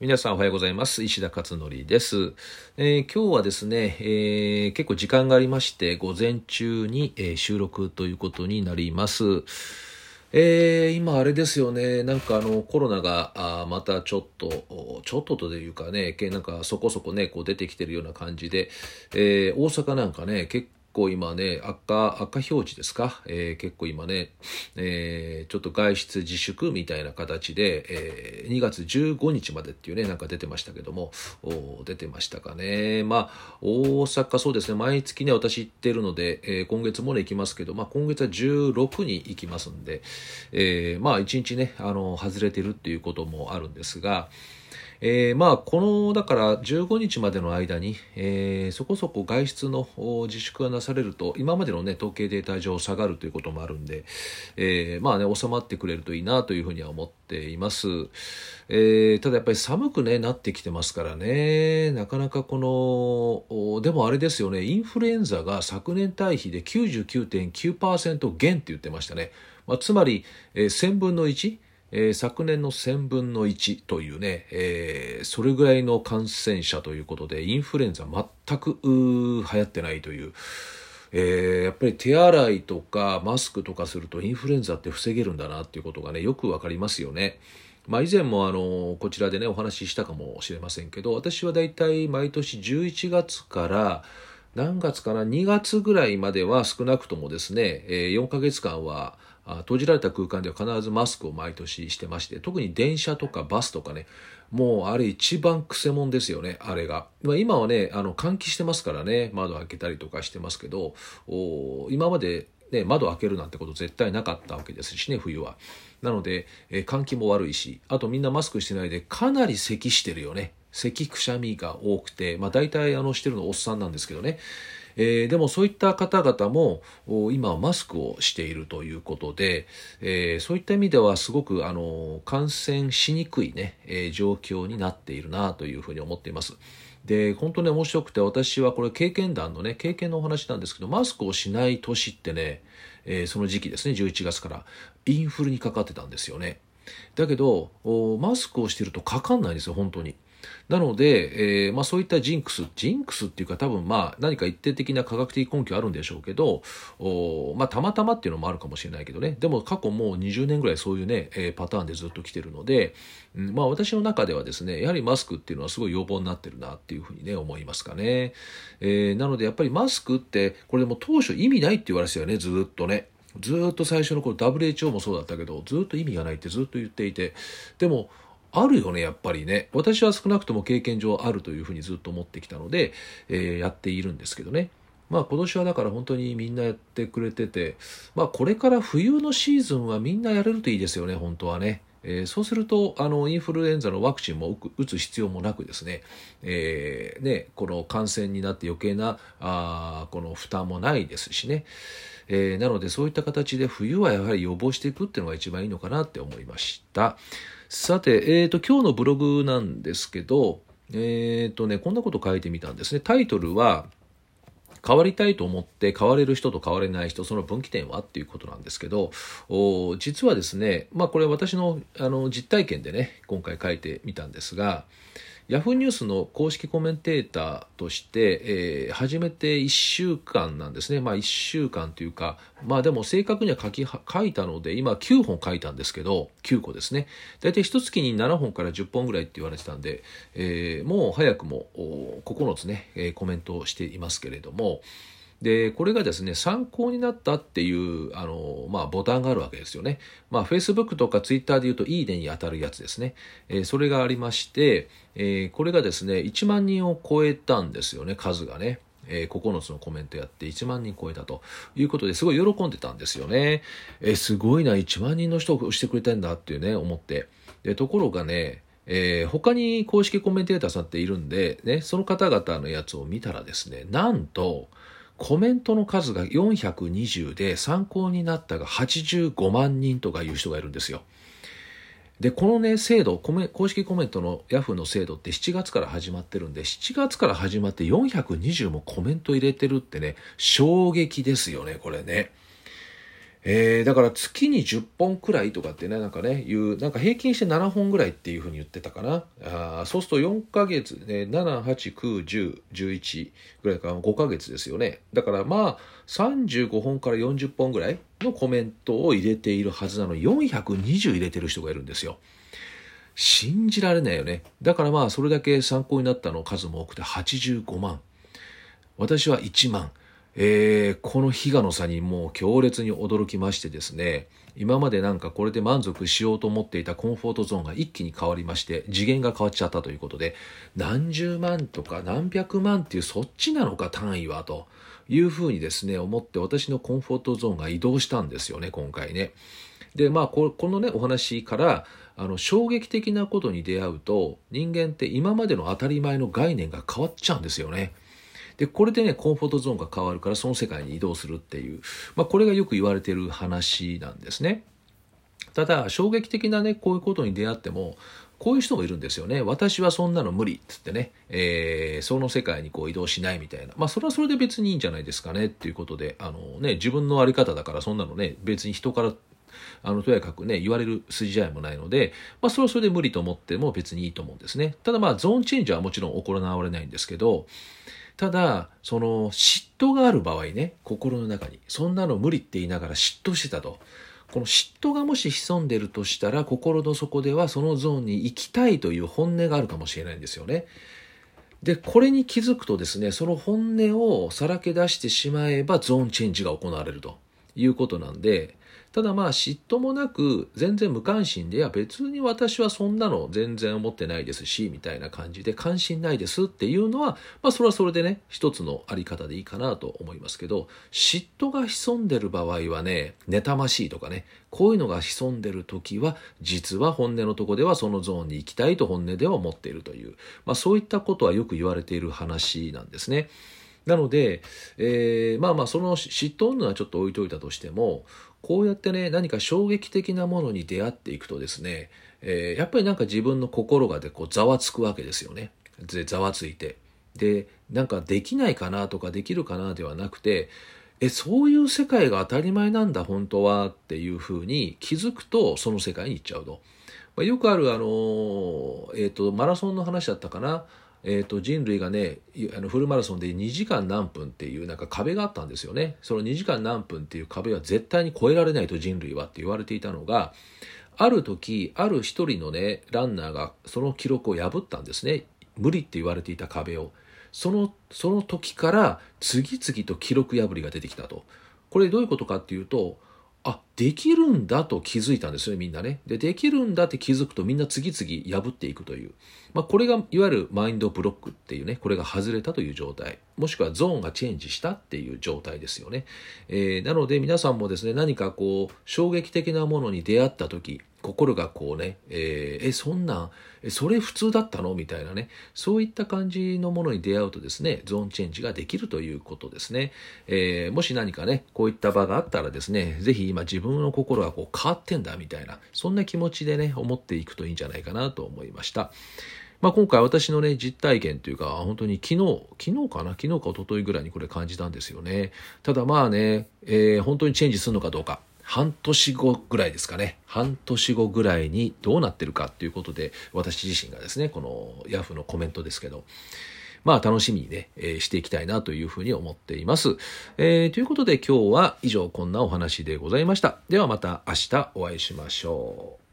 皆さんおはようございます。石田勝則です。えー今日はですね、えー結構時間がありまして、午前中に、えー収録ということになります。えー今あれですよね、なんかあのコロナがあまたちょっと、ちょっとというかね、なんかそこそこね、こう出てきてるような感じで、えー大阪なんかね、結構今ね、赤、赤表示ですか、えー結構今ね、えーちょっと外出自粛みたいな形で、えー2月15日までっていうね、なんか出てましたけども、出てましたかね。まあ、大阪そうですね、毎月ね、私行ってるので、えー今月もね、行きますけど、まあ、今月は16に行きますんで、えーまあ、1日ね、あの、外れてるっていうこともあるんですが、えーまあこのだから15日までの間に、えーそこそこ外出の自粛がなされると今までの、ね、統計データ上下がるということもあるんで、えーまあね収まってくれるといいなというふうには思っています、えーただやっぱり寒く、ね、なってきてますからねなかなかこのでもあれですよねインフルエンザが昨年対比で99.9%減って言ってましたね、まあ、つまり、えー1000分の1えー昨年の1000分の1というね、えーそれぐらいの感染者ということでインフルエンザ全く流行ってないという、えーやっぱり手洗いとかマスクとかするとインフルエンザって防げるんだなっていうことがねよくわかりますよね。まあ、以前もあのこちらでねお話ししたかもしれませんけど私はだいたい毎年11月から何月かな2月ぐらいまでは少なくともですね、4ヶ月間は閉じられた空間では必ずマスクを毎年してまして特に電車とかバスとかねもうあれ一番くせもんですよねあれが、まあ、今はねあの換気してますからね窓開けたりとかしてますけど今までね、窓開けるなんてこと絶対なかったわけですしね冬は。なので、えー換気も悪いしあとみんなマスクしてないでかなり咳してるよね。咳くしゃみが多くて、まあ、大体あのしてるのおっさんなんですけどね。えーでもそういった方々も今はマスクをしているということで、えーそういった意味ではすごくあの感染しにくい、ねえー状況になっているなというふうに思っています。で本当に面白くて私はこれ経験談のね経験のお話なんですけどマスクをしない年ってね、えその時期ですね11月からインフルにかかってたんですよね。だけどマスクをしてるとかかんないんですよ本当に。なので、えーまあ、そういったジンクスジンクスっていうか多分まあ何か一定的な科学的根拠あるんでしょうけどお、まあ、たまたまっていうのもあるかもしれないけどね。でも過去もう20年ぐらいそういうね、えーパターンでずっと来てるので、うんまあ、私の中ではですねやはりマスクっていうのはすごい要望になってるなっていうふうにね思いますかね、えーなのでやっぱりマスクってこれでも当初意味ないって言われてたよねずっとね。ずっと最初の頃 WHO もそうだったけどずっと意味がないってずっと言っていて。でもあるよねやっぱりね私は少なくとも経験上あるというふうにずっと思ってきたので、えーやっているんですけどねまあ今年はだから本当にみんなやってくれててまあこれから冬のシーズンはみんなやれるといいですよね本当はね。えーそうするとあのインフルエンザのワクチンも打つ必要もなくですね,、えーねこの感染になって余計なあこの負担もないですしね、えーなのでそういった形で冬はやはり予防していくっていうのが一番いいのかなって思いました。さて、えー、と今日のブログなんですけどえっ、とねこんなこと書いてみたんですね。タイトルは変わりたいと思って変われる人と変われない人その分岐点はっていうことなんですけどお実はですねまあこれ私のあの実体験でね今回書いてみたんですがヤフーニュースの公式コメンテーターとして、えー始めて1週間なんですね。まあ1週間というか、まあでも正確には書き書いたので、今9本書いたんですけど、9個ですね。大体1月に7本から10本ぐらいって言われてたんで、えーもう早くも9つね、コメントをしていますけれども、でこれがですね参考になったっていうあの、まあ、ボタンがあるわけですよね。まあ、Facebook とか Twitter でいうと「いいね」に当たるやつですね。えーそれがありまして、えーこれがですね1万人を超えたんですよね数がね。えー9つのコメントやって1万人超えたということですごい喜んでたんですよね。えーすごいな1万人の人をしてくれてんだっていうね思って。でところがねえー他に公式コメンテーターさんっているんで、ね、その方々のやつを見たらですねなんとコメントの数が420で参考になったが85万人とかいう人がいるんですよ。でこのね制度コメ公式コメントの Yahoo の制度って7月から始まってるんで7月から始まって420もコメント入れてるってね衝撃ですよねこれね。えー、だから月に10本くらいとかってね、なんかね、いう、なんか平均して7本ぐらいっていうふうに言ってたかな。あそうすると4ヶ月、ね、7、8、9、10、11ぐらいから5ヶ月ですよね。だからまあ、35本から40本ぐらいのコメントを入れているはずなのに、420入れてる人がいるんですよ。信じられないよね。だからまあ、それだけ参考になったの数も多くて85万。私は1万。えー、この比嘉の差にもう強烈に驚きましてですね今までなんかこれで満足しようと思っていたコンフォートゾーンが一気に変わりまして次元が変わっちゃったということで何十万とか何百万っていうそっちなのか単位はというふうにですね思って私のコンフォートゾーンが移動したんですよね今回ね。でまあこのねお話からあの衝撃的なことに出会うと人間って今までの当たり前の概念が変わっちゃうんですよね。で、これでね、コンフォートゾーンが変わるからその世界に移動するっていう、まあ、これがよく言われてる話なんですね。ただ、衝撃的なね、こういうことに出会っても、こういう人もいるんですよね。私はそんなの無理っつってね、えー、その世界にこう移動しないみたいな。まあ、それはそれで別にいいんじゃないですかねっていうことで、あのね、自分のあり方だからそんなのね、別に人からあのとやかくね言われる筋合いもないので、まあ、それはそれで無理と思っても別にいいと思うんですねただまあゾーンチェンジはもちろん行われないんですけどただその嫉妬がある場合ね心の中にそんなの無理って言いながら嫉妬してたとこの嫉妬がもし潜んでるとしたら心の底ではそのゾーンに行きたいという本音があるかもしれないんですよね。でこれに気づくとですねその本音をさらけ出してしまえばゾーンチェンジが行われるということなんでただまあ嫉妬もなく全然無関心でいや別に私はそんなの全然思ってないですしみたいな感じで関心ないですっていうのはまあそれはそれでね一つのあり方でいいかなと思いますけど嫉妬が潜んでる場合はね妬ましいとかねこういうのが潜んでる時は実は本音のとこではそのゾーンに行きたいと本音では思っているという、まあ、そういったことはよく言われている話なんですね。なので、えー、まあまあその嫉妬のはちょっと置いといたとしてもこうやってね何か衝撃的なものに出会っていくとですね、えー、やっぱりなんか自分の心がでこうざわつくわけですよね。でざわついて。でなんかできないかなとかできるかなではなくてえそういう世界が当たり前なんだ本当はっていうふうに気づくとその世界に行っちゃうと。まあ、よくあるあの、えーとマラソンの話だったかな。えーと、人類がねあのフルマラソンで2時間何分っていうなんか壁があったんですよね。その2時間何分っていう壁は絶対に超えられないと人類はって言われていたのがある時ある一人のねランナーがその記録を破ったんですね。無理って言われていた壁を。そのその時から次々と記録破りが出てきたと。これどういうことかっていうとあできるんだと気づいたんですよねみんなね。でできるんだって気づくとみんな次々破っていくという、まあ、これがいわゆるマインドブロックっていうねこれが外れたという状態。もしくはゾーンがチェンジしたっていう状態ですよね、えー、なので皆さんもですね何かこう衝撃的なものに出会った時心がこうね、えー、え、そんなん、えそれ普通だったの？みたいなね、そういった感じのものに出会うとですね、ゾーンチェンジができるということですね。えー、もし何かね、こういった場があったらですね、ぜひ今自分分の心がこう変わってんだみたいな、そんな気持ちでね、思っていくといいんじゃないかなと思いました。まあ、今回私のね、実体験というか、本当に昨日、昨日かな？昨日か一昨日ぐらいにこれ感じたんですよね。ただまあね、えー、本当にチェンジするのかどうか。半年後ぐらいですかね。半年後ぐらいにどうなってるかっていうことで、私自身がですね、このヤフーのコメントですけど、まあ楽しみにね、えー、していきたいなというふうに思っています。えー、ということで今日は以上こんなお話でございました。ではまた明日お会いしましょう。